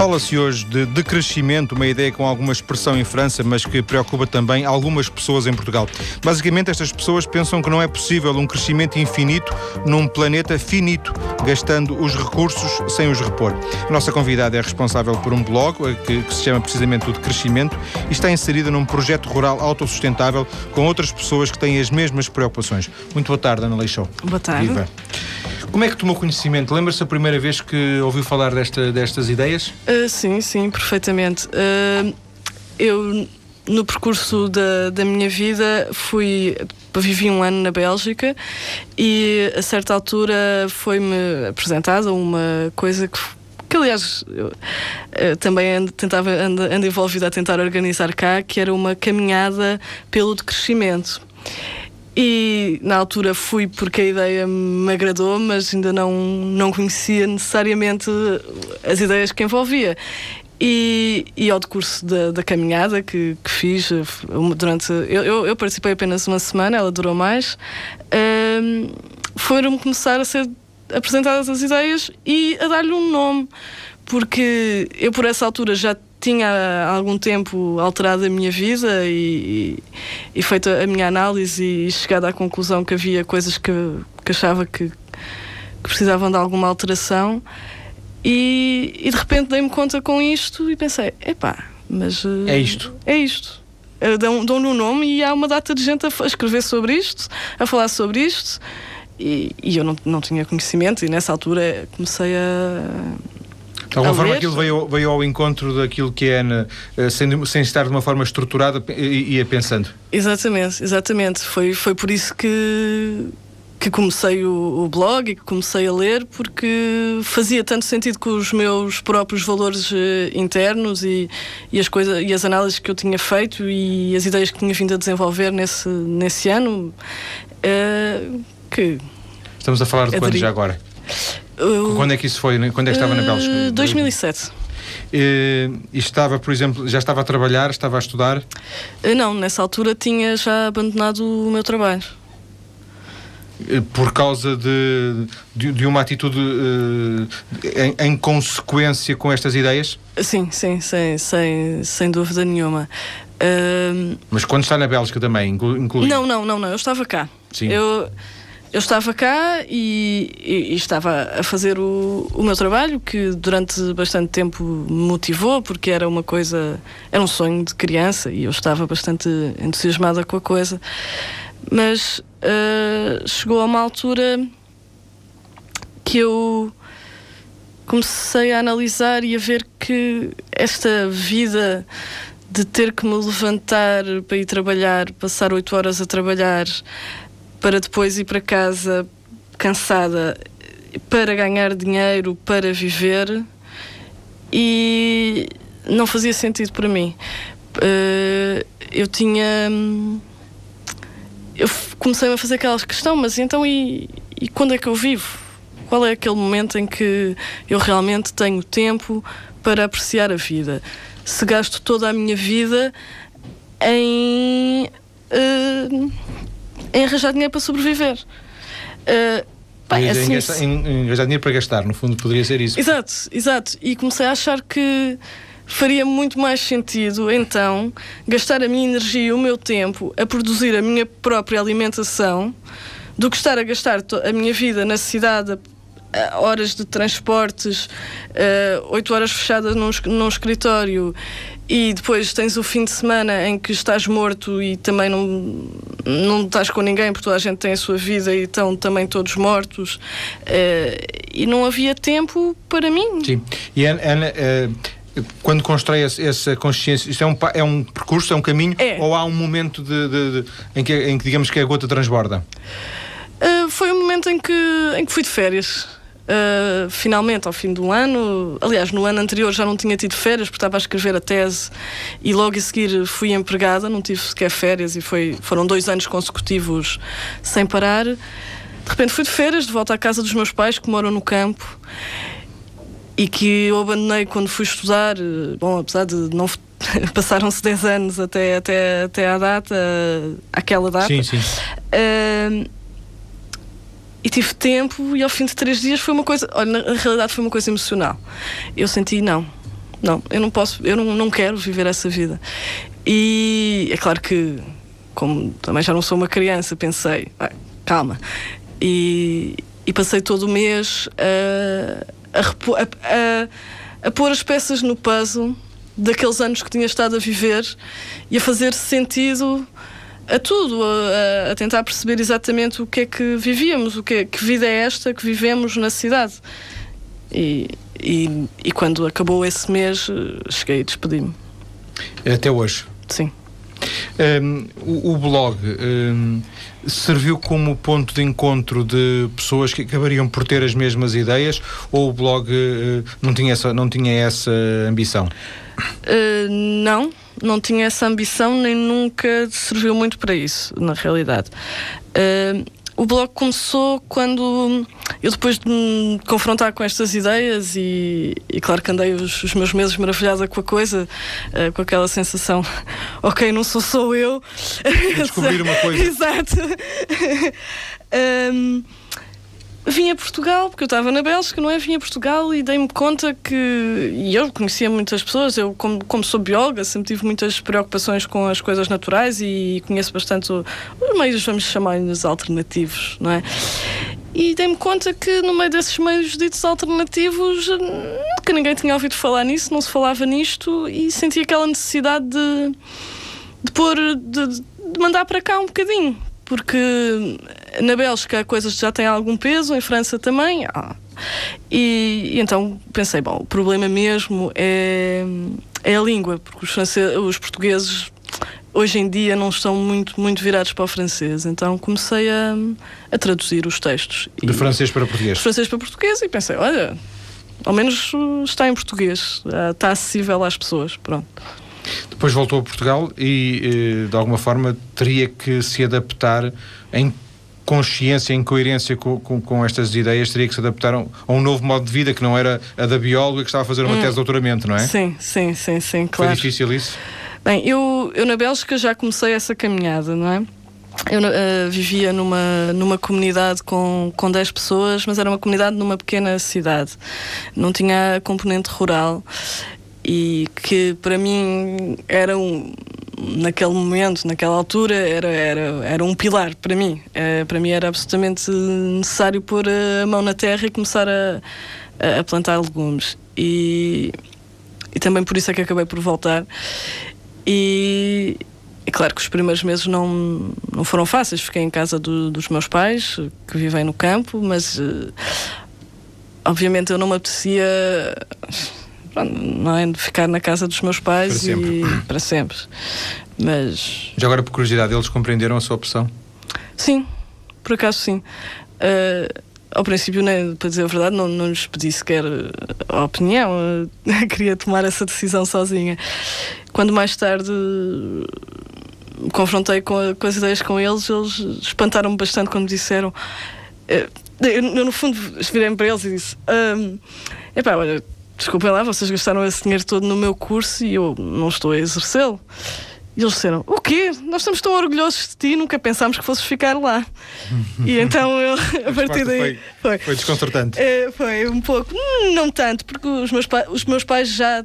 Fala-se hoje de decrescimento, uma ideia com alguma expressão em França, mas que preocupa também algumas pessoas em Portugal. Basicamente, estas pessoas pensam que não é possível um crescimento infinito num planeta finito, gastando os recursos sem os repor. A nossa convidada é responsável por um blog eh, que, que se chama precisamente o Decrescimento e está inserida num projeto rural autossustentável com outras pessoas que têm as mesmas preocupações. Muito boa tarde, Ana Leixão. Boa tarde. Viva. Como é que tomou conhecimento? Lembra-se a primeira vez que ouviu falar desta, destas ideias? Uh, sim, sim, perfeitamente. Uh, eu, no percurso da, da minha vida, fui. Vivi um ano na Bélgica e a certa altura foi-me apresentada uma coisa que que aliás eu, eu também ando, tentava, ando, ando envolvida a tentar organizar cá, que era uma caminhada pelo decrescimento. E na altura fui porque a ideia me agradou, mas ainda não, não conhecia necessariamente as ideias que envolvia. E, e ao decurso da, da caminhada que, que fiz durante. Eu, eu, participei apenas uma semana, ela durou mais. Um, foram começar a ser apresentadas as ideias e a dar-lhe um nome, porque eu por essa altura já tinha há algum tempo alterado a minha vida e, e, feito a minha análise e chegado à conclusão que havia coisas que, que achava que, que precisavam de alguma alteração e, e de repente dei-me conta com isto e pensei, epá, mas... É isto. É isto. Dão-lhe dão um nome e há uma data de gente a escrever sobre isto, a falar sobre isto e, e eu não, não tinha conhecimento e nessa altura comecei a de alguma forma aquilo veio, veio ao encontro daquilo que é, eh, sem, sem estar de uma forma estruturada e ia pensando. Exatamente, exatamente. Foi, foi por isso que, que comecei o, o, blog e que comecei a ler, porque fazia tanto sentido com os meus próprios valores uh, internos e, e, as coisas, e as análises que eu tinha feito e as ideias que tinha vindo a desenvolver nesse, nesse ano. Uh, que Estamos a falar de quando já agora? Uh, Quando é que isso foi? Quando é que estava uh, na Bélgica? 2007. Uh, e estava, por exemplo, já estava a trabalhar, estava a estudar? Uh, não, nessa altura tinha já abandonado o meu trabalho. Uh, por causa de, de, de uma atitude em, em, consequência com estas ideias? Sim, sim, sem, sem, sem dúvida nenhuma. Mas quando está na Bélgica também, incluindo? Não, não, não, não, eu estava cá. Sim. Eu, eu estava cá e, e, e estava a fazer o, o, meu trabalho, que durante bastante tempo me motivou, porque era uma coisa, era um sonho de criança e eu estava bastante entusiasmada com a coisa. Mas uh, chegou a uma altura que eu comecei a analisar e a ver que esta vida de ter que me levantar para ir trabalhar, passar oito horas a trabalhar, para depois ir para casa cansada para ganhar dinheiro, para viver e não fazia sentido para mim. Uh, eu tinha. Eu comecei a fazer aquela questão, mas então e, e quando é que eu vivo? Qual é aquele momento em que eu realmente tenho tempo para apreciar a vida? Se gasto toda a minha vida em. Uh, em arranjar dinheiro para sobreviver. Uh, Bem, assim, em, arranjar dinheiro para gastar, no fundo poderia ser isso. Exato, exato. E comecei a achar que faria muito mais sentido então gastar a minha energia e o meu tempo a produzir a minha própria alimentação do que estar a gastar a minha vida na cidade horas de transportes, uh, oito horas fechadas num, num escritório e depois tens o fim de semana em que estás morto e também não, não estás com ninguém porque toda a gente tem a sua vida e estão também todos mortos uh, e não havia tempo para mim. Sim. E Ana, uh, quando constrói essa consciência, isto é um, é um percurso, é um caminho é. ou há um momento de, de, de, em, que, em que digamos que a gota transborda? Uh, foi um momento em que, em que fui de férias. Uh, finalmente, ao fim do ano, aliás, no ano anterior já não tinha tido férias porque estava a escrever a tese e logo a seguir fui empregada, não tive sequer férias e foi, foram dois anos consecutivos sem parar. De repente fui de férias, de volta à casa dos meus pais que moram no campo e que eu abandonei quando fui estudar. Bom, apesar de não passaram-se 10 anos até, até, até à data, aquela data. Sim, sim. Uh, e tive tempo e ao fim de três dias foi uma coisa, olha, na realidade foi uma coisa emocional. Eu senti, não, não, eu não posso, eu não, não quero viver essa vida. E é claro que, como também já não sou uma criança, pensei, ah, calma. E, e, passei todo o mês a, a, a, a, pôr as peças no puzzle daqueles anos que tinha estado a viver e a fazer sentido a tudo, a, a, tentar perceber exatamente o que é que vivíamos, o que, é, que vida é esta que vivemos na cidade. E, e, e quando acabou esse mês, cheguei e despedi-me. Até hoje? Sim. Um, o, o, blog um, serviu como ponto de encontro de pessoas que acabariam por ter as mesmas ideias ou o blog uh, não, tinha essa, não tinha essa ambição? Uh, não, não tinha essa ambição nem nunca serviu muito para isso, na realidade. Uh, o blog começou quando eu, depois de me confrontar com estas ideias, e, e claro que andei os, os, meus meses maravilhada com a coisa, uh, com aquela sensação, ok, não sou só eu. Descobrir uma coisa. Exato. um, vim a Portugal, porque eu estava na Bélgica, não é? Vim a Portugal e dei-me conta que. E eu conhecia muitas pessoas, eu, como, como sou bióloga, sempre tive muitas preocupações com as coisas naturais e conheço bastante os meios, vamos chamar-lhes alternativos, não é? E dei-me conta que no meio desses meios ditos alternativos que ninguém tinha ouvido falar nisso, não se falava nisto e senti aquela necessidade de, de pôr, de, de mandar para cá um bocadinho, porque na Bélgica coisas já têm algum peso, em França também. Ah. E, e, então pensei, bom, o problema mesmo é, é a língua, porque os, franceses, os portugueses hoje em dia não estão muito, muito virados para o francês. Então comecei a, a traduzir os textos. De francês para português? De francês para português e pensei, olha, ao menos está em português, está acessível às pessoas. Pronto. Depois voltou a Portugal e, eh, de alguma forma, teria que se adaptar em consciência, em coerência com, com, com, estas ideias, teria que se adaptar a um novo modo de vida que não era a da bióloga que estava a fazer uma hum. tese de doutoramento, não é? Sim, sim, sim, sim, claro. Foi difícil isso? Bem, eu, eu na Bélgica já comecei essa caminhada, não é? Eu uh, vivia numa, numa comunidade com, com 10 pessoas, mas era uma comunidade numa pequena cidade. Não tinha componente rural e que para mim era um naquele momento, naquela altura, era, era, era um pilar para mim. Uh, para mim era absolutamente necessário pôr a mão na terra e começar a, a plantar legumes. E, e também por isso é que acabei por voltar. E é claro que os primeiros meses não, não foram fáceis. Fiquei em casa do, dos meus pais, que vivem no campo, mas uh, obviamente eu não me apetecia não é de ficar na casa dos meus pais para e para sempre. Mas. Já agora, por curiosidade, eles compreenderam a sua opção? Sim, por acaso sim. Uh, ao princípio, né, para dizer a verdade, não, não lhes pedi sequer a opinião, eu queria tomar essa decisão sozinha. Quando mais tarde me confrontei com, a, com as ideias com eles, eles espantaram-me bastante quando me disseram. Eh, eu, no fundo, virei para eles e disse: um, Epá, olha, desculpem lá, vocês gastaram esse dinheiro todo no meu curso e eu não estou a exercê-lo. E eles disseram: O quê? Nós estamos tão orgulhosos de ti, nunca pensámos que fosses ficar lá. e então eu, a partir daí. Foi, foi, foi desconcertante. É, foi um pouco, hum, não tanto, porque os meus, os meus pais já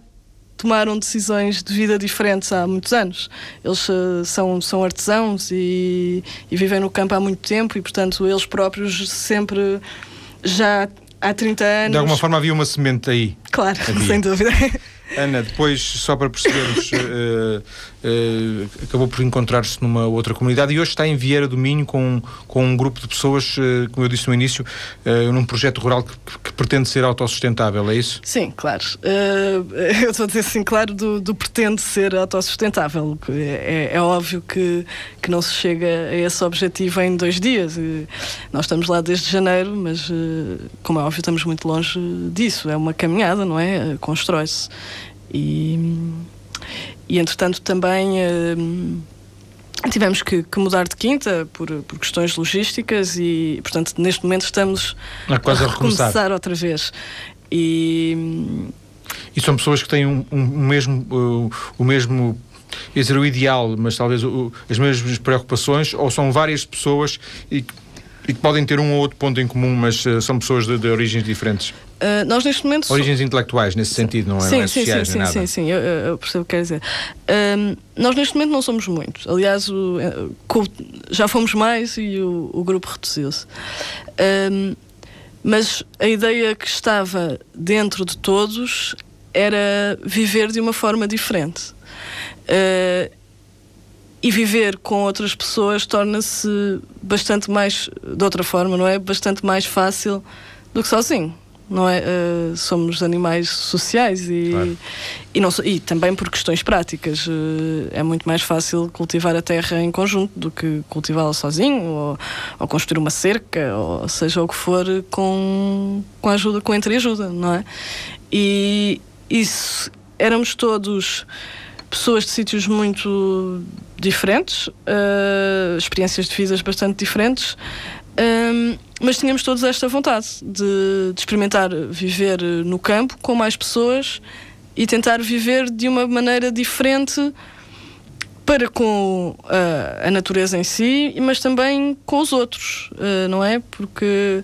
tomaram decisões de vida diferentes há muitos anos. Eles uh, são, são artesãos e, e vivem no campo há muito tempo e, portanto, eles próprios sempre já há 30 anos. De alguma forma havia uma semente aí. Claro, havia. sem dúvida. Ana, depois, só para percebermos, uh, uh, acabou por encontrar-se numa outra comunidade e hoje está em Vieira do Minho com, com um grupo de pessoas, uh, como eu disse no início, num projeto rural que, que, pretende ser autossustentável, é isso? Sim, claro. eu estou a dizer assim, claro, do, do pretende ser autossustentável. É, é, óbvio que, que não se chega a esse objetivo em dois dias. Nós estamos lá desde janeiro, mas, como é óbvio, estamos muito longe disso. É uma caminhada, não é? Constrói-se. E, e entretanto também uh, tivemos que, que, mudar de quinta por, por questões logísticas e portanto neste momento estamos a, quase a, a recomeçar. recomeçar outra vez. E, e são pessoas que têm um, um mesmo, uh, o mesmo ia dizer o ideal, mas talvez o, as mesmas preocupações, ou são várias pessoas e, e que podem ter um ou outro ponto em comum, mas uh, são pessoas de, de origens diferentes? Uh, nós neste momento. Origens intelectuais, nesse sentido, não é? Sim, não é sim, sociais, sim, sim, sim, sim, eu, eu percebo o que quer dizer. Uh, nós neste momento não somos muitos. Aliás, o, já fomos mais e o, o grupo reduziu-se. Uh, mas a ideia que estava dentro de todos era viver de uma forma diferente. Uh, e viver com outras pessoas torna-se bastante mais, de outra forma, não é? Bastante mais fácil do que sozinho. Não é? Uh, somos animais sociais e, claro. e, não, e também por questões práticas. Uh, é muito mais fácil cultivar a terra em conjunto do que cultivá-la sozinho ou, ou, construir uma cerca, ou seja o que for, com, com ajuda, com entreajuda, não é? E isso éramos todos pessoas de sítios muito diferentes, uh, experiências de vidas bastante diferentes, um, mas tínhamos todos esta vontade de, de, experimentar viver no campo com mais pessoas e tentar viver de uma maneira diferente para com uh, a natureza em si, mas também com os outros, uh, não é? Porque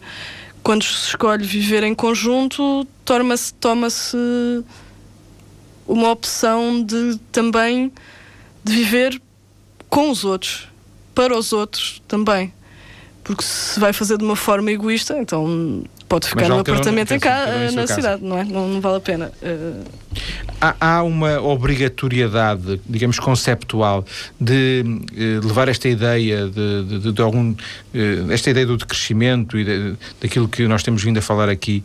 quando se escolhe viver em conjunto, toma-se toma-se uma opção de também de viver com os outros, para os outros também. Porque se vai fazer de uma forma egoísta, então pode ficar no apartamento em cá, na cidade, não é? Não, não vale a pena. Uh... Há, há, uma obrigatoriedade, digamos, conceptual de uh, levar esta ideia de, de, de algum. Uh, esta ideia do decrescimento e de, daquilo que nós temos vindo a falar aqui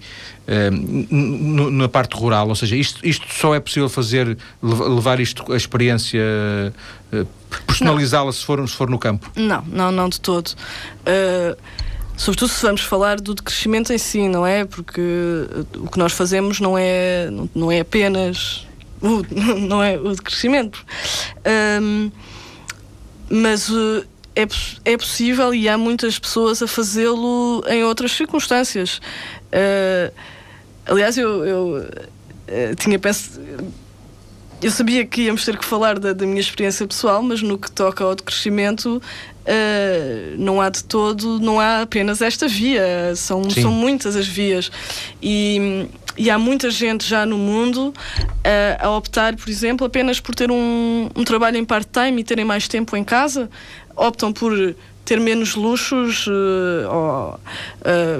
na parte rural, ou seja, isto, isto só é possível fazer, levar isto, a experiência, personalizá-la se for, se for no campo? Não, não, não de todo. Uh, Sobretudo se vamos falar do decrescimento em si, não é? Porque o que nós fazemos não é, não é apenas o, não é o decrescimento. Um, mas uh, é, é possível e há muitas pessoas a fazê-lo em outras circunstâncias. Uh, aliás, eu, eu uh, tinha pensado. Eu sabia que íamos ter que falar da, da minha experiência pessoal, mas no que toca ao decrescimento, Uh, não há de todo, não há apenas esta via, são, são muitas as vias. E, e há muita gente já no mundo uh, a optar, por exemplo, apenas por ter um, um trabalho em part-time e terem mais tempo em casa, optam por ter menos luxos, uh, ou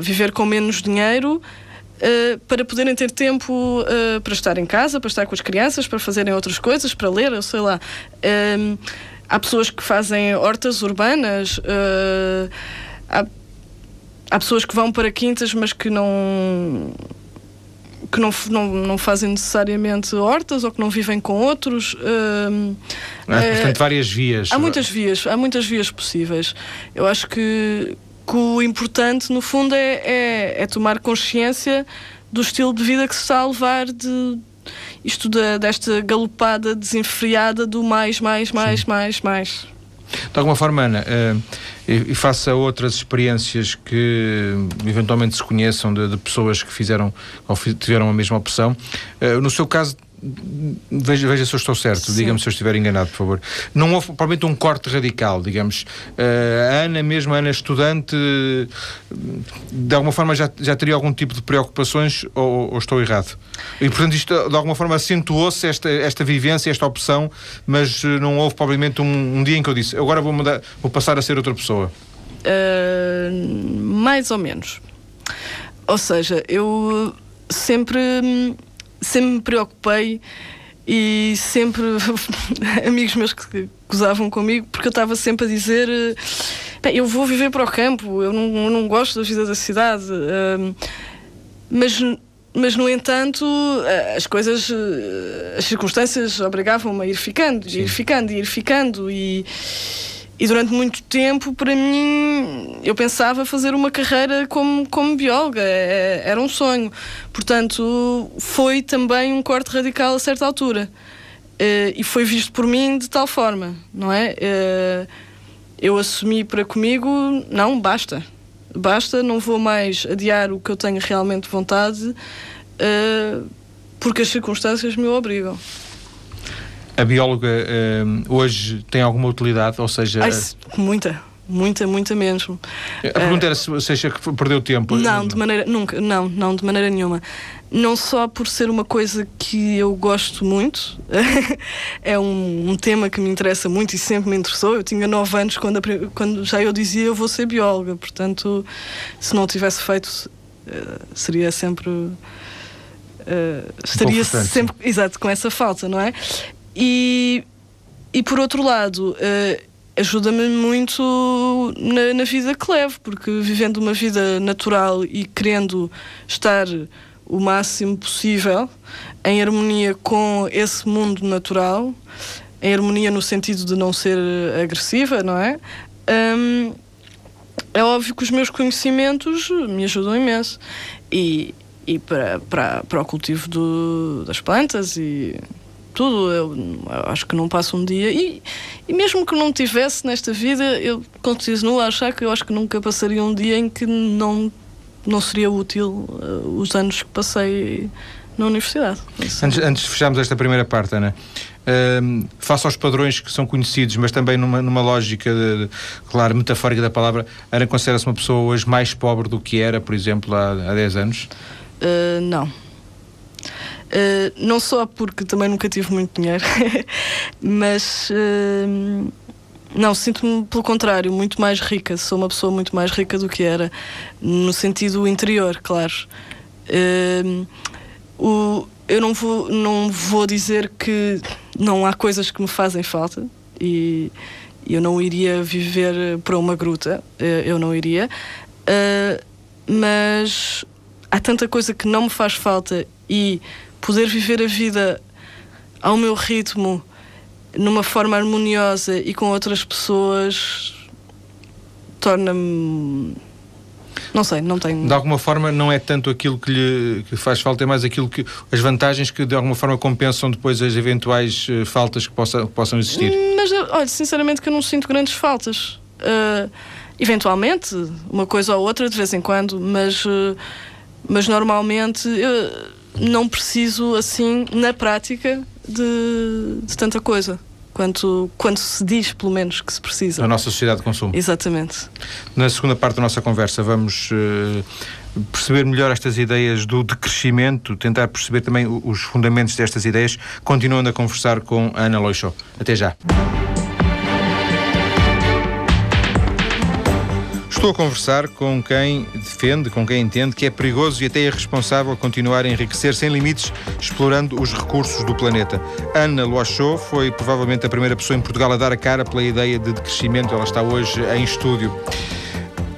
viver com menos dinheiro. Uh, para poderem ter tempo uh, para estar em casa, para estar com as crianças, para fazerem outras coisas, para ler, eu sei lá. Uh, Há pessoas que fazem hortas urbanas, uh, há, há pessoas que vão para quintas, mas que não que não, não, não fazem necessariamente hortas ou que não vivem com outros. Uh, é, portanto, várias vias. Há muitas vias, há muitas vias possíveis. Eu acho que, que o importante, no fundo, é, é, é, tomar consciência do estilo de vida que se está a levar de, isto da, desta galopada desenfreada do mais, mais, mais, Sim. mais, mais. De alguma forma, Ana, uh, e, e faça outras experiências que eventualmente se conheçam de, de pessoas que fizeram ou tiveram a mesma opção. Uh, no seu caso, Veja, veja se eu estou certo, diga-me se eu estiver enganado, por favor. Não houve provavelmente um corte radical, digamos. Uh, a Ana, mesmo a Ana estudante, de alguma forma já, já teria algum tipo de preocupações ou, ou estou errado? E portanto isto de alguma forma acentuou-se esta, esta vivência, esta opção, mas eh, não houve provavelmente um, um dia em que eu disse agora vou, mudar, vou passar a ser outra pessoa. Uh, mais ou menos. Ou seja, eu sempre sempre me preocupei e sempre amigos meus que gozavam comigo porque eu estava sempre a dizer eu vou viver para o campo eu não, eu não gosto da vida da cidade mas mas no entanto as coisas as circunstâncias obrigavam-me a ir ficando Sim. ir ficando ir ficando e e durante muito tempo, para mim, eu pensava fazer uma carreira como, como bióloga, é, era um sonho. Portanto, foi também um corte radical a certa altura. Eh, e foi visto por mim de tal forma, não é? Eh, eu assumi para comigo, não, basta. Basta, não vou mais adiar o que eu tenho realmente vontade, eh, porque as circunstâncias me obrigam a bióloga uh, hoje tem alguma utilidade? Ou seja. Ai, muita. muita, muita mesmo. A pergunta era se você acha que perdeu tempo. Não, de maneira, nunca, não, não, de maneira nenhuma. Não só por ser uma coisa que eu gosto muito, é um, um, tema que me interessa muito e sempre me interessou. Eu tinha 9 anos quando, quando já eu dizia eu vou ser bióloga, portanto, se não tivesse feito, uh, seria sempre. Uh, estaria sempre exato com essa falta, não é? E, e por outro lado, uh, ajuda-me muito na, na, vida que levo, porque vivendo uma vida natural e querendo estar o máximo possível em harmonia com esse mundo natural, em harmonia no sentido de não ser agressiva, não é? Um, é óbvio que os meus conhecimentos me ajudam imenso. E, e para, para, para o cultivo do, das plantas e tudo. Eu, acho que não passa um dia. E, e mesmo que não tivesse nesta vida, eu continuo a achar que eu acho que nunca passaria um dia em que não, não seria útil uh, os anos que passei na universidade. Antes, antes de fecharmos esta primeira parte, Ana, uh, face aos padrões que são conhecidos, mas também numa, numa lógica, de, claro, metafórica da palavra, Ana considera-se uma pessoa hoje mais pobre do que era, por exemplo, há, há 10 anos? Uh, não. Uh, não só porque também nunca tive muito dinheiro, mas uh, não, sinto-me pelo contrário, muito mais rica. Sou uma pessoa muito mais rica do que era, no sentido interior, claro. Uh, o, eu não vou, não vou dizer que não há coisas que me fazem falta e eu não iria viver para uma gruta, eu não iria, mas há tanta coisa que não me faz falta e poder viver a vida ao meu ritmo, numa forma harmoniosa e com outras pessoas, torna-me. Não sei, não tenho. De alguma forma, não é tanto aquilo que lhe que faz falta, é mais aquilo que. as vantagens que de alguma forma compensam depois as eventuais uh, faltas que, possa, que, possam existir. Mas, olha, sinceramente, que eu não sinto grandes faltas. Uh, eventualmente, uma coisa ou outra, de vez em quando, mas, uh, mas normalmente não preciso, assim, na prática, de, de tanta coisa quanto, quanto se diz, pelo menos, que se precisa. Na nossa sociedade de consumo. Exatamente. Na segunda parte da nossa conversa, vamos uh, perceber melhor estas ideias do decrescimento, tentar perceber também os fundamentos destas ideias, continuando a conversar com a Ana Loixo. Até já. Estou a conversar com quem defende, com quem entende que é perigoso e até irresponsável continuar a enriquecer sem limites, explorando os recursos do planeta. Ana Loachot foi provavelmente a primeira pessoa em Portugal a dar a cara pela ideia de decrescimento. Ela está hoje em estúdio.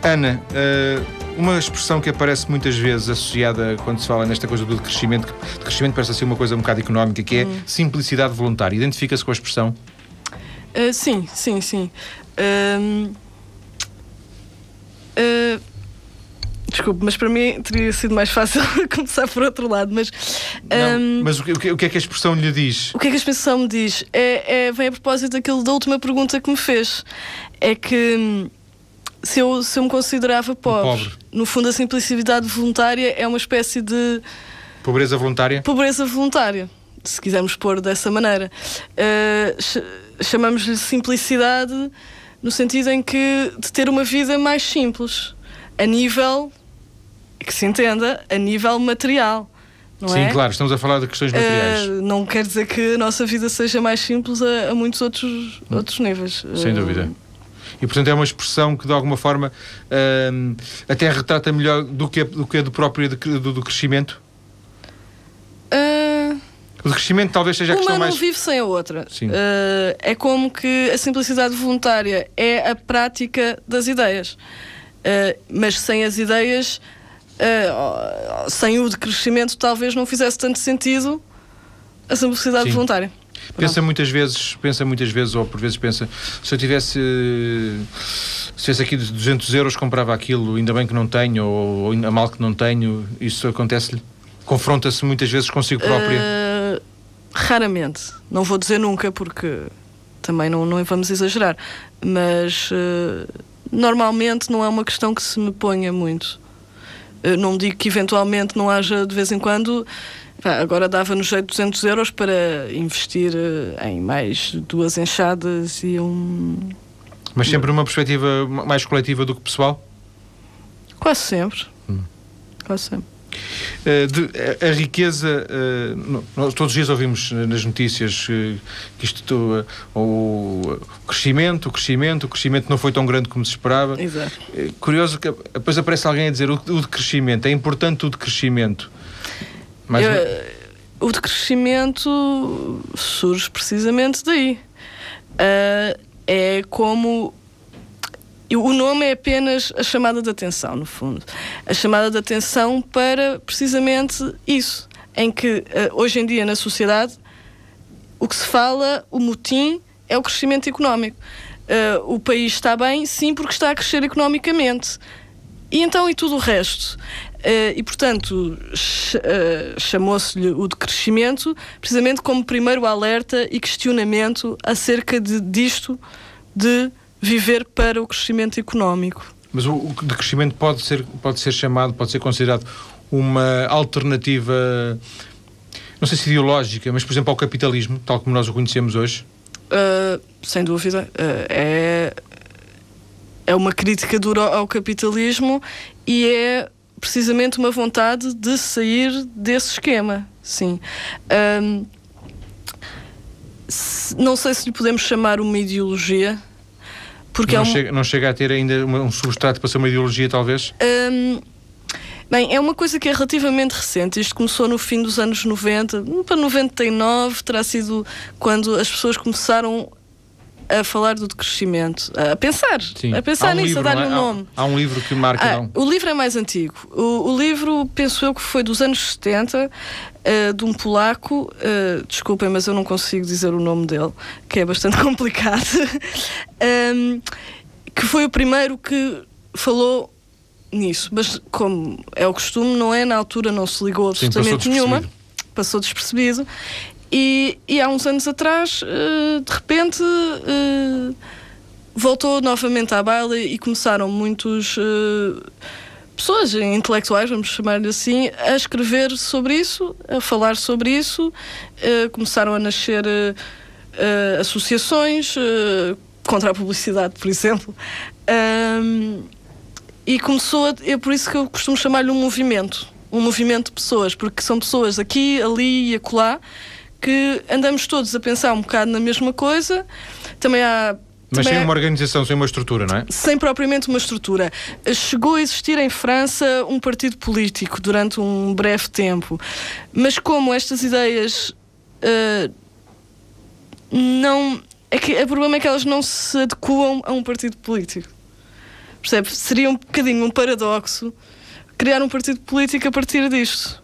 Ana, uh, uma expressão que aparece muitas vezes associada quando se fala nesta coisa do decrescimento, que decrescimento parece ser uma coisa um bocado económica, que é hum. simplicidade voluntária. Identifica-se com a expressão? Uh, sim, sim, sim. Uh Uh, desculpe, mas para mim teria sido mais fácil começar por outro lado. Mas, um, mas o que, o que, é que a expressão lhe diz? O que é que a expressão me diz? É, é, vem a propósito daquilo da última pergunta que me fez. É que hum, se eu, se eu me considerava pobre, pobre, no fundo a simplicidade voluntária é uma espécie de. Pobreza voluntária? Pobreza voluntária, se quisermos pôr dessa maneira. Uh, Chamamos-lhe simplicidade no sentido em que de ter uma vida mais simples, a nível que se entenda, a nível material. Não Sim, é? claro, estamos a falar de questões materiais. Uh, não quer dizer que a nossa vida seja mais simples a, a muitos outros, hum. outros níveis. Sem uh, dúvida. E portanto é uma expressão que de alguma forma uh, até retrata melhor do que, do que a do próprio do, do crescimento. O crescimento talvez seja a Uma questão mais... Uma não vive sem a outra. Uh, é como que a simplicidade voluntária é a prática das ideias. Uh, mas sem as ideias, uh, sem o decrescimento, talvez não fizesse tanto sentido a simplicidade Sim. voluntária. Pensa muitas vezes, pensa muitas vezes, ou por vezes pensa, se eu tivesse se tivesse aqui 200 euros comprava aquilo, ainda bem que não tenho, ou, ou ainda mal que não tenho, isso acontece-lhe? Confronta-se muitas vezes consigo própria? Uh, raramente. Não vou dizer nunca, porque também não, não vamos exagerar. Mas uh, normalmente não é uma questão que se me ponha muito. Uh, não digo que eventualmente não haja de vez em quando. Agora dava-nos jeito 200 euros para investir em mais duas enxadas e um Mas sempre numa perspectiva mais coletiva do que pessoal? Quase sempre. Hum. Quase sempre. Uh, de, a, a, riqueza, uh, nós todos os dias ouvimos nas notícias uh, que isto, o crescimento, o crescimento, o crescimento não foi tão grande como se esperava. Exato. curioso que depois aparece alguém a dizer o, o decrescimento, é importante o decrescimento. Mais Eu, o decrescimento surge precisamente daí. é como o nome é apenas a chamada de atenção, no fundo. A chamada de atenção para precisamente isso, em que eh, hoje em dia na sociedade o que se fala, o motim, é o crescimento económico. Uh, o país está bem, sim, porque está a crescer economicamente. E então, e tudo o resto? Uh, e, portanto, ch chamou-se-lhe o decrescimento precisamente como primeiro alerta e questionamento acerca de, disto de viver para o crescimento económico. Mas o, o de crescimento pode ser, pode ser chamado, pode ser considerado uma alternativa, não sei se ideológica, mas por exemplo ao capitalismo, tal como nós o conhecemos hoje? Uh, sem dúvida. Uh, é, é uma crítica dura ao capitalismo e é precisamente uma vontade de sair desse esquema. Sim. Um, não sei se lhe podemos chamar uma ideologia, porque não, é um... chega, não chega a ter ainda um substrato para ser uma ideologia, talvez? Um... Bem, é uma coisa que é relativamente recente. Isto começou no fim dos anos 90, para 99, terá sido quando as pessoas começaram a falar do decrescimento, a pensar, Sim. a pensar um nisso, livro, a dar-lhe é? um nome. Há, há, um livro que marca. Ah, o livro é mais antigo. O, o, livro, penso eu, que foi dos anos 70, uh, eh, de um polaco, uh, desculpem, mas eu não consigo dizer o nome dele, que é bastante complicado, um, que foi o primeiro que falou nisso. Mas, como é o costume, não é? Na altura não se ligou absolutamente Sim, nenhuma, passou despercebido. E, e há uns anos atrás, uh, de repente, uh, voltou novamente à baila e começaram muitos. Uh, pessoas intelectuais, vamos chamar-lhe assim, a escrever sobre isso, a falar sobre isso. começaram a nascer associações contra a publicidade, por exemplo. E começou a, é por isso que eu costumo chamar-lhe um movimento um movimento de pessoas, porque são pessoas aqui, ali e acolá que andamos todos a pensar um bocado na mesma coisa. Também há mas sem uma organização, sem uma estrutura, não é? Sem propriamente uma estrutura. Chegou a existir em França um partido político durante um breve tempo, mas como estas ideias uh, não. É que, o problema é que elas não se adequam a um partido político. Percebe? Seria um bocadinho um paradoxo criar um partido político a partir disto.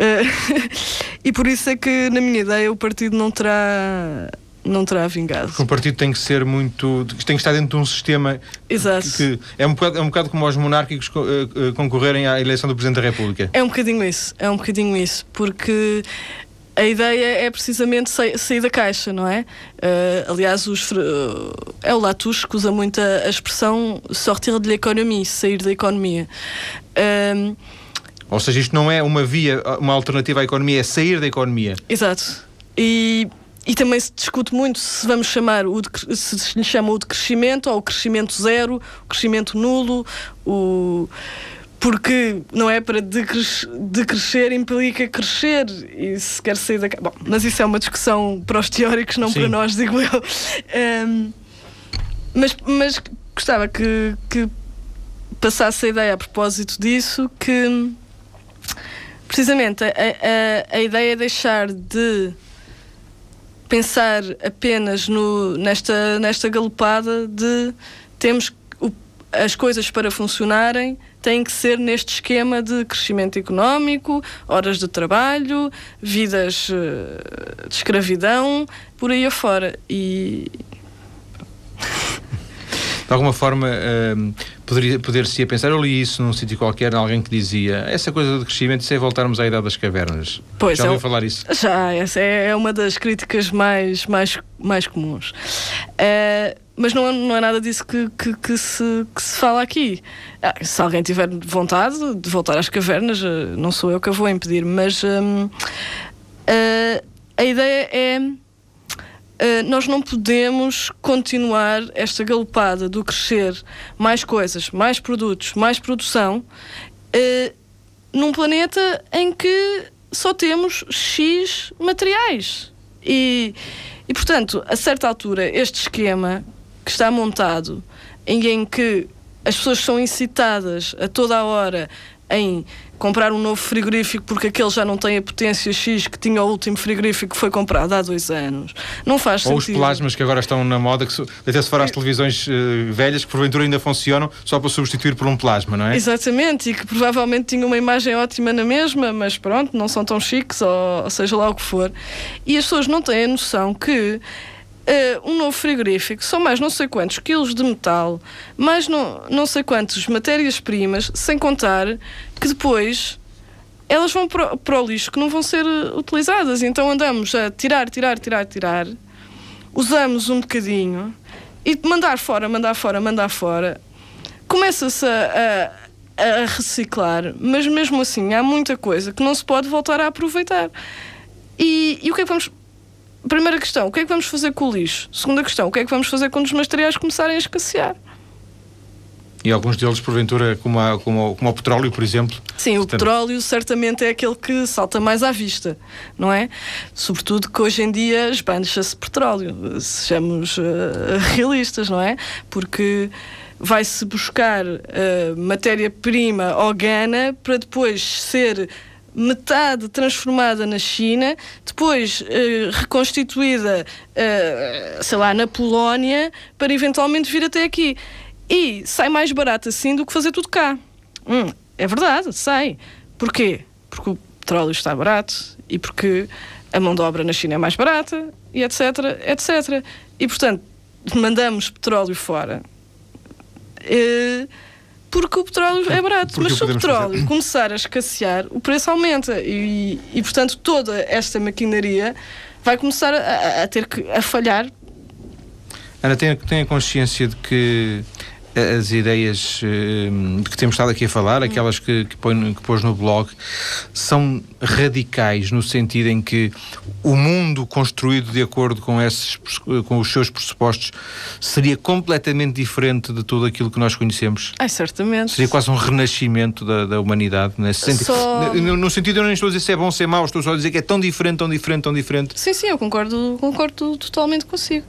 Uh, e por isso é que, na minha ideia, o partido não terá não terá vingado. Porque um partido tem que ser muito. tem que estar dentro de um sistema. Exato. Que, é, um bocado, é um bocado como os monárquicos uh, concorrerem à eleição do Presidente da República. É um bocadinho isso, é um bocadinho isso, porque a ideia é precisamente sair da caixa, não é? Uh, aliás, os, uh, é o Latouche que usa muito a, a expressão sortir de l'économie, sair da economia. Uh, ou seja, isto não é uma via, uma alternativa à economia, é sair da economia. Exato. E, e também se discute muito se vamos chamar o de, se lhe chama o de crescimento ou o crescimento zero, o crescimento nulo, o porque não é para decrescer, implica crescer e se quer sair da bom, mas isso é uma discussão para os teóricos não Sim. para nós digo eu um, mas, mas gostava que, que passasse a ideia a propósito disso que Precisamente, a, a, a ideia é deixar de pensar apenas no, nesta, nesta galopada de temos o, as coisas para funcionarem têm que ser neste esquema de crescimento económico, horas de trabalho, vidas uh, de escravidão, por aí afora. E de alguma forma uh, poderia, poder-se pensar, eu li isso num sítio qualquer, alguém que dizia essa coisa do crescimento, isso é voltarmos à idade das cavernas. Pois, já ouviu é, falar isso? Já, essa é, é uma das críticas mais, mais, mais comuns. Uh, mas não, é, não é nada disso que, que, que, se, que se fala aqui. Ah, se alguém tiver vontade de voltar às cavernas, uh, não sou eu que a vou impedir, mas um, uh, a ideia é Uh, nós não podemos continuar esta galopada do crescer mais coisas, mais produtos, mais produção, uh, num planeta em que só temos X materiais. E, e, portanto, a certa altura, este esquema que está montado, em, em que as pessoas são incitadas a toda a hora em comprar um novo frigorífico porque aquele já não tem a potência X que tinha o último frigorífico que foi comprado há dois anos. Não faz Ou sentido. os plasmas que agora estão na moda, que até se for às televisões uh, velhas, que porventura ainda funcionam só para substituir por um plasma, não é? Exatamente, e que provavelmente tinham uma imagem ótima na mesma, mas pronto, não são tão chiques, ou, ou seja lá o que for. E as pessoas não têm a noção que uh, um novo frigorífico são mais não sei quantos quilos de metal, mais não, não sei quantas matérias-primas, sem contar que depois elas vão para, para o lixo que não vão ser eh, utilizadas. Então andamos a tirar, tirar, tirar, tirar, usamos um bocadinho e mandar fora, mandar fora, mandar fora. Começa-se a, a, a, reciclar, mas mesmo assim há muita coisa que não se pode voltar a aproveitar. E, e o que é que vamos Primeira questão, o que é que vamos fazer com o lixo? Segunda questão, o que é que vamos fazer quando os materiais começarem a escassear? E alguns deles, porventura, como, a, como, como o petróleo, por exemplo? Sim, o petróleo certamente é aquele que salta mais à vista, não é? Sobretudo que hoje em dia esbancha-se petróleo, sejamos uh, realistas, não é? Porque vai-se buscar uh, matéria-prima organa para depois ser metade transformada na China, depois uh, reconstituída, uh, sei lá, na Polónia, para eventualmente vir até aqui. E sai mais barato assim do que fazer tudo cá. Hum, é verdade, sai. Porquê? Porque o petróleo está barato e porque a mão de obra na China é mais barata e etc, etc. E portanto, mandamos petróleo fora. Uh, porque o petróleo é barato. Porque Mas se o petróleo fazer? começar a escassear, o preço aumenta e, e portanto, toda esta maquinaria vai começar a, a ter que a falhar. Ana, tenha, tenha consciência de que as ideias de que temos estado aqui a falar, aquelas que, que, põe, que pôs no blog, são radicais no sentido em que o mundo construído de acordo com, esses, com os seus pressupostos seria completamente diferente de tudo aquilo que nós conhecemos? Ai, certamente. Seria quase um renascimento da, da humanidade, nesse sentido. Só... No, no, sentido, eu não estou a dizer se é bom, se é mau, estou só a dizer que é tão diferente, tão diferente, tão diferente. Sim, sim, eu concordo, concordo totalmente consigo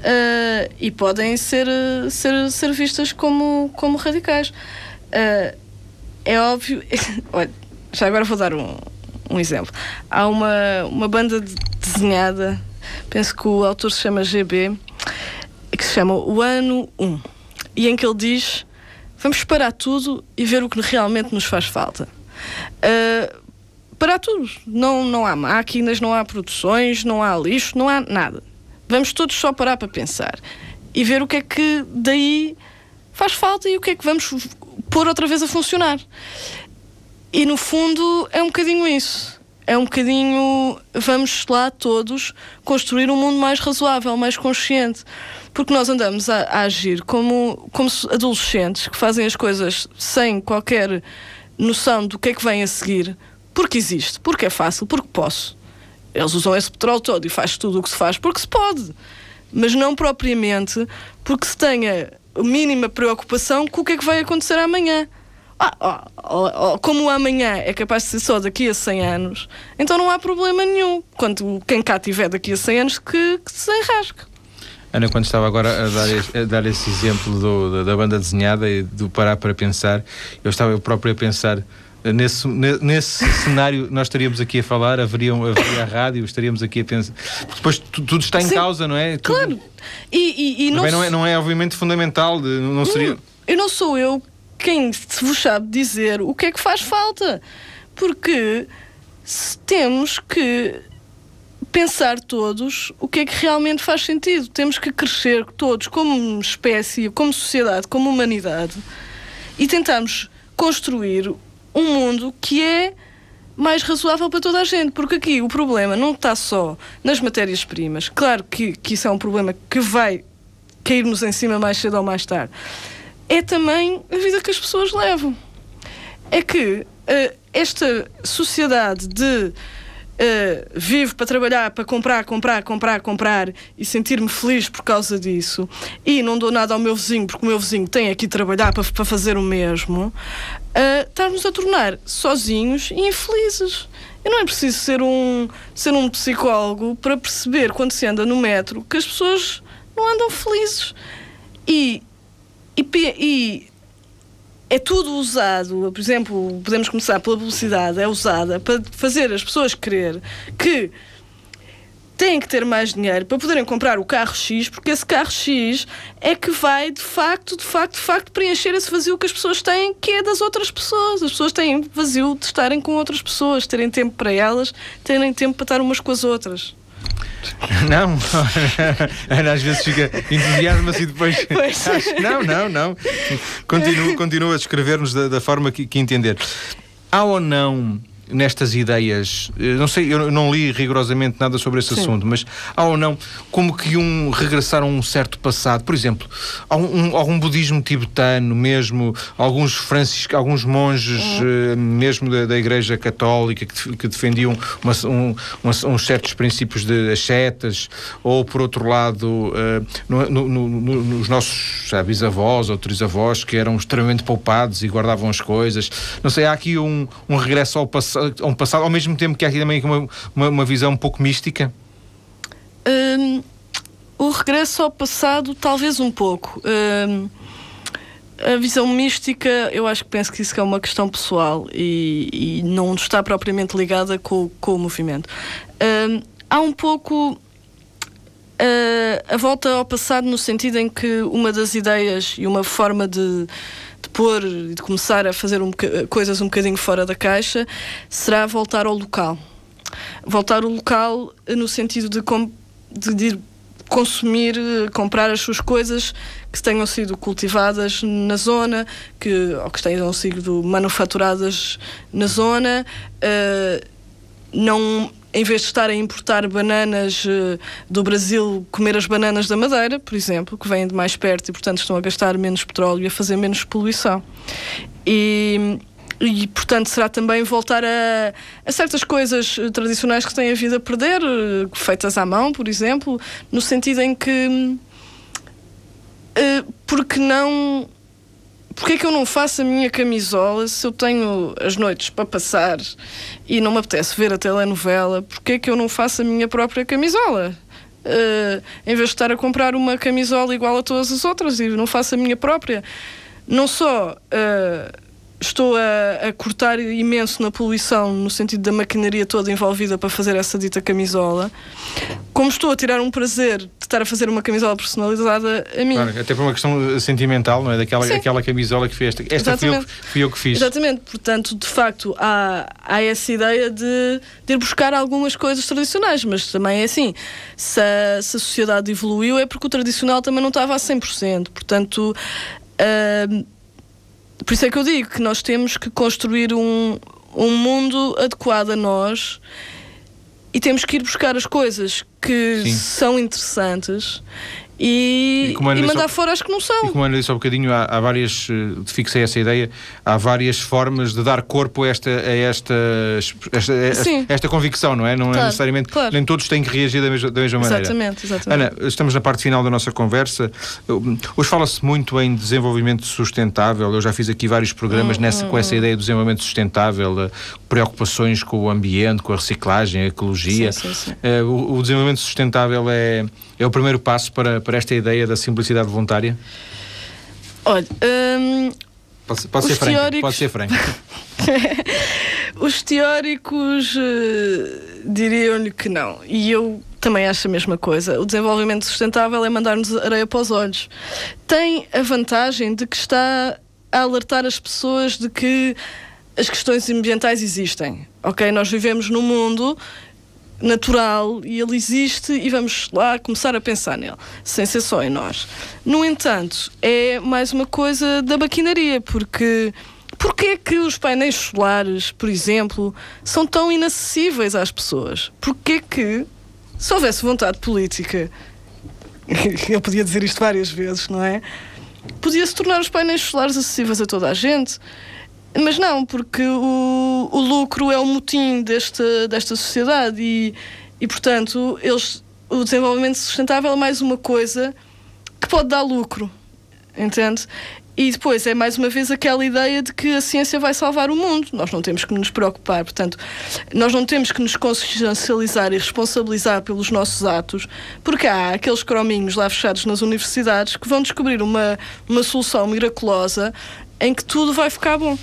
uh, e podem ser, ser, ser vistas como, como radicais. Uh, é óbvio. Olha, já agora vou dar um, um exemplo. Há uma, uma banda desenhada, penso que o autor se chama GB, que se chama O Ano 1, e em que ele diz: Vamos parar tudo e ver o que realmente nos faz falta. Uh, parar tudo. Não, não há máquinas, não há produções, não há lixo, não há nada. Vamos todos só parar para pensar e ver o que é que daí faz falta e o que é que vamos pôr outra vez a funcionar. E no fundo é um bocadinho isso. É um bocadinho vamos lá todos construir um mundo mais razoável, mais consciente. Porque nós andamos a, a agir como, como adolescentes que fazem as coisas sem qualquer noção do que é que vem a seguir, porque existe, porque é fácil, porque posso. Eles usam esse petróleo todo e faz tudo o que se faz porque se pode, mas não propriamente porque se tenha a mínima preocupação com o que é que vai acontecer amanhã. Ah, oh, oh, como o amanhã é capaz de ser só daqui a 100 anos, então não há problema nenhum. Quando quem cá tiver daqui a 100 anos, que, que se enrasque. Ana, quando estava agora a dar, esse, a dar esse exemplo do, da, banda desenhada e do parar para pensar, eu estava eu próprio a pensar nesse, nesse cenário nós estaríamos aqui a falar, haveria, haveria a rádio, estaríamos aqui a pensar. Porque depois tudo está em Sim, causa, não é? Tudo, claro. E, e, e não, não, é, não é obviamente fundamental, não seria. Hum, eu não sou eu quem vos sabe dizer o que é que faz falta. Porque temos que pensar todos o que é que realmente faz sentido. Temos que crescer todos como espécie, como sociedade, como humanidade e tentarmos construir um mundo que é mais razoável para toda a gente, porque aqui o problema não está só nas matérias-primas. Claro que, que isso é um problema que vai cair-nos em cima mais cedo ou mais tarde. É também a vida que as pessoas levam. É que uh, esta sociedade de Uh, vivo para trabalhar, para comprar, comprar, comprar, comprar e sentir-me feliz por causa disso e não dou nada ao meu vizinho porque o meu vizinho tem aqui trabalhar para, para fazer o mesmo, uh, estarmos a tornar sozinhos e infelizes. E não é preciso ser um, ser um psicólogo para perceber quando se anda no metro que as pessoas não andam felizes. E, e, e é tudo usado, por exemplo, podemos começar pela publicidade, é usada para fazer as pessoas crer que têm que ter mais dinheiro para poderem comprar o carro X, porque esse carro X é que vai, de facto, de facto, de facto, preencher esse vazio que as pessoas têm, que é das outras pessoas. As pessoas têm vazio de estarem com outras pessoas, terem tempo para elas, terem tempo para estar umas com as outras. Não, Ana às vezes fica entusiasma-se e depois. Não, não, não. Continua, continua a descrever-nos da, da forma que, que entender. Há ou não nestas ideias, eh, não sei, eu não li rigorosamente nada sobre esse Sim. assunto, mas há ou não como que um regressar a um certo passado, por exemplo, algum, algum budismo tibetano mesmo, alguns franciscos, alguns monges uh, mesmo da, da, Igreja Católica que, que defendiam uma, um, uma, uns certos princípios de ascetas, ou por outro lado, uh, no, no, no, nos nossos sabe, bisavós ou trisavós que eram extremamente poupados e guardavam as coisas, não sei, há aqui um, um regresso ao passado a um passado, ao mesmo tempo que há aqui também uma, uma, uma visão um pouco mística? Um, o regresso ao passado, talvez um pouco. Um, a visão mística, eu acho que penso que isso é uma questão pessoal e, e não está propriamente ligada com, com o movimento. Um, há um pouco a, a volta ao passado no sentido em que uma das ideias e uma forma de pôr e de começar a fazer um, coisas um bocadinho fora da caixa será voltar ao local. Voltar ao local no sentido de, de, de consumir, comprar as suas coisas que tenham sido cultivadas na zona, que, ou que tenham sido manufaturadas na zona, uh, não em vez de estar a importar bananas uh, do Brasil, comer as bananas da Madeira, por exemplo, que vêm de mais perto e, portanto, estão a gastar menos petróleo e a fazer menos poluição. E, e portanto, será também voltar a, a, certas coisas eh, tradicionais que têm a vida a perder, uh, feitas à mão, por exemplo, no sentido em que. Uh, porque não Porquê é que eu não faço a minha camisola se eu tenho as noites para passar e não me apetece ver a telenovela? Porquê é que eu não faço a minha própria camisola? Uh, em vez de estar a comprar uma camisola igual a todas as outras e não faço a minha própria. Não só uh, estou a, a, cortar imenso na poluição, no sentido da maquinaria toda envolvida para fazer essa dita camisola, como estou a tirar um prazer de estar a fazer uma camisola personalizada a mim. Claro, até por uma questão sentimental, não é? Daquela aquela camisola que fez. Esta, esta fui eu, fui eu, que fiz. Exatamente, portanto, de facto, há, há essa ideia de, de ir buscar algumas coisas tradicionais, mas também é assim: se a, se a sociedade evoluiu, é porque o tradicional também não estava a 100%. Portanto. Uh, por isso é que eu digo que nós temos que construir um, um mundo adequado a nós e temos que ir buscar as coisas que Sim. são interessantes e, e, e mandar fora as que não são. E como Ana disse há um bocadinho, há, há várias, eh, fixei essa ideia, há várias formas de dar corpo a esta, a esta, esta, esta, esta convicção, não é? Não é claro, é necessariamente, claro. nem todos têm que reagir da mesma, da mesma maneira. Exatamente, exatamente. Ana, estamos na parte final da nossa conversa. Hoje fala-se muito em desenvolvimento sustentável, eu já fiz aqui vários programas hum, nessa, hum, com essa hum. ideia do desenvolvimento sustentável, eh, preocupações com o ambiente, com a reciclagem, a ecologia. Sim, sim, sim. Uh, o, o desenvolvimento sustentável é, é o primeiro passo para para esta ideia da simplicidade voluntária? Olha, hum, pode, pode, ser teóricos... franco, pode ser franco. os teóricos uh, diriam-lhe que não. E eu também acho a mesma coisa. O desenvolvimento sustentável é mandar-nos areia para os olhos. Tem a vantagem de que está a alertar as pessoas de que as questões ambientais existem. Ok, nós vivemos num mundo natural e ele existe e vamos lá começar a pensar nele, sem ser só em nós. No entanto, é mais uma coisa da maquinaria, porque Porquê é que os painéis solares, por exemplo, são tão inacessíveis às pessoas? Porquê é que, se houvesse vontade política, eu podia dizer isto várias vezes, não é? Podia-se tornar os painéis solares acessíveis a toda a gente. Mas não, porque o, o lucro é o motim desta, desta sociedade e, e, portanto, eles, o desenvolvimento sustentável é mais uma coisa que pode dar lucro, entende? E depois é mais uma vez aquela ideia de que a ciência vai salvar o mundo. Nós não temos que nos preocupar, portanto, nós não temos que nos consciencializar e responsabilizar pelos nossos atos, porque há aqueles crominhos lá fechados nas universidades que vão descobrir uma, uma solução miraculosa em que tudo vai ficar bom.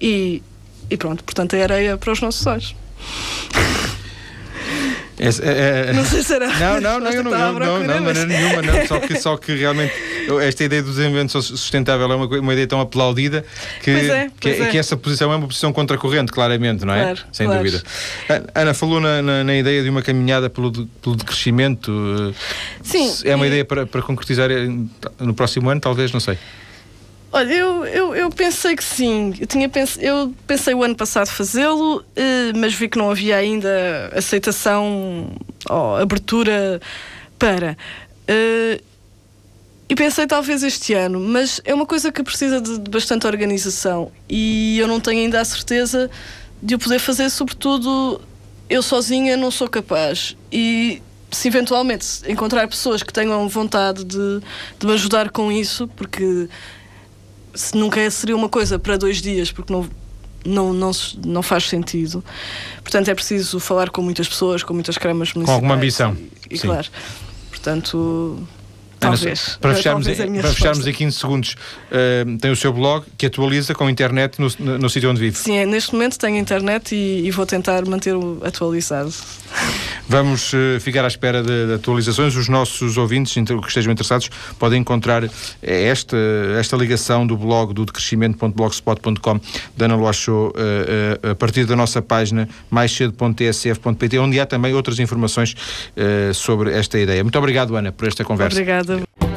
E, e pronto, portanto, é areia para os nossos olhos. É, é, é, não sei se era. Não, não, não, eu não, não, não, não, maneira nenhuma, não. Só que, só que realmente esta ideia do desenvolvimento sustentável é uma, uma ideia tão aplaudida que, é, que, é. que, essa posição é uma posição contracorrente, claramente, não é? Claro, Sem claro. dúvida. Ana falou na, na, na, ideia de uma caminhada pelo, pelo decrescimento. Sim. É uma e... ideia para, para concretizar no próximo ano, talvez, não sei. Olha, eu, eu, eu, pensei que sim. Eu, tinha pens eu pensei o ano passado fazê-lo, eh, mas vi que não havia ainda aceitação ou abertura para. Eh, e pensei talvez este ano, mas é uma coisa que precisa de, bastante organização e eu não tenho ainda a certeza de o poder fazer, sobretudo eu sozinha não sou capaz. E se eventualmente encontrar pessoas que tenham vontade de, de me ajudar com isso, porque se nunca seria uma coisa para dois dias, porque não, não, não, não faz sentido. Portanto, é preciso falar com muitas pessoas, com muitas cremas municipais. Com alguma ambição. E, e claro. Portanto. Talvez. Para fecharmos, talvez para fecharmos em 15 segundos, uh, tem o seu blog que atualiza com internet no, no, no sítio onde vive. Sim, é, neste momento tenho internet e, e vou tentar manter-o atualizado. Vamos uh, ficar à espera de, de, atualizações. Os nossos ouvintes que estejam interessados podem encontrar eh, esta, esta ligação do blog do decrescimento.blogspot.com da Ana Loachou uh, uh, a partir da nossa página maiscedo.tsf.pt, onde há também outras informações sobre esta ideia. Muito obrigado, Ana, por esta conversa. Obrigada certeza.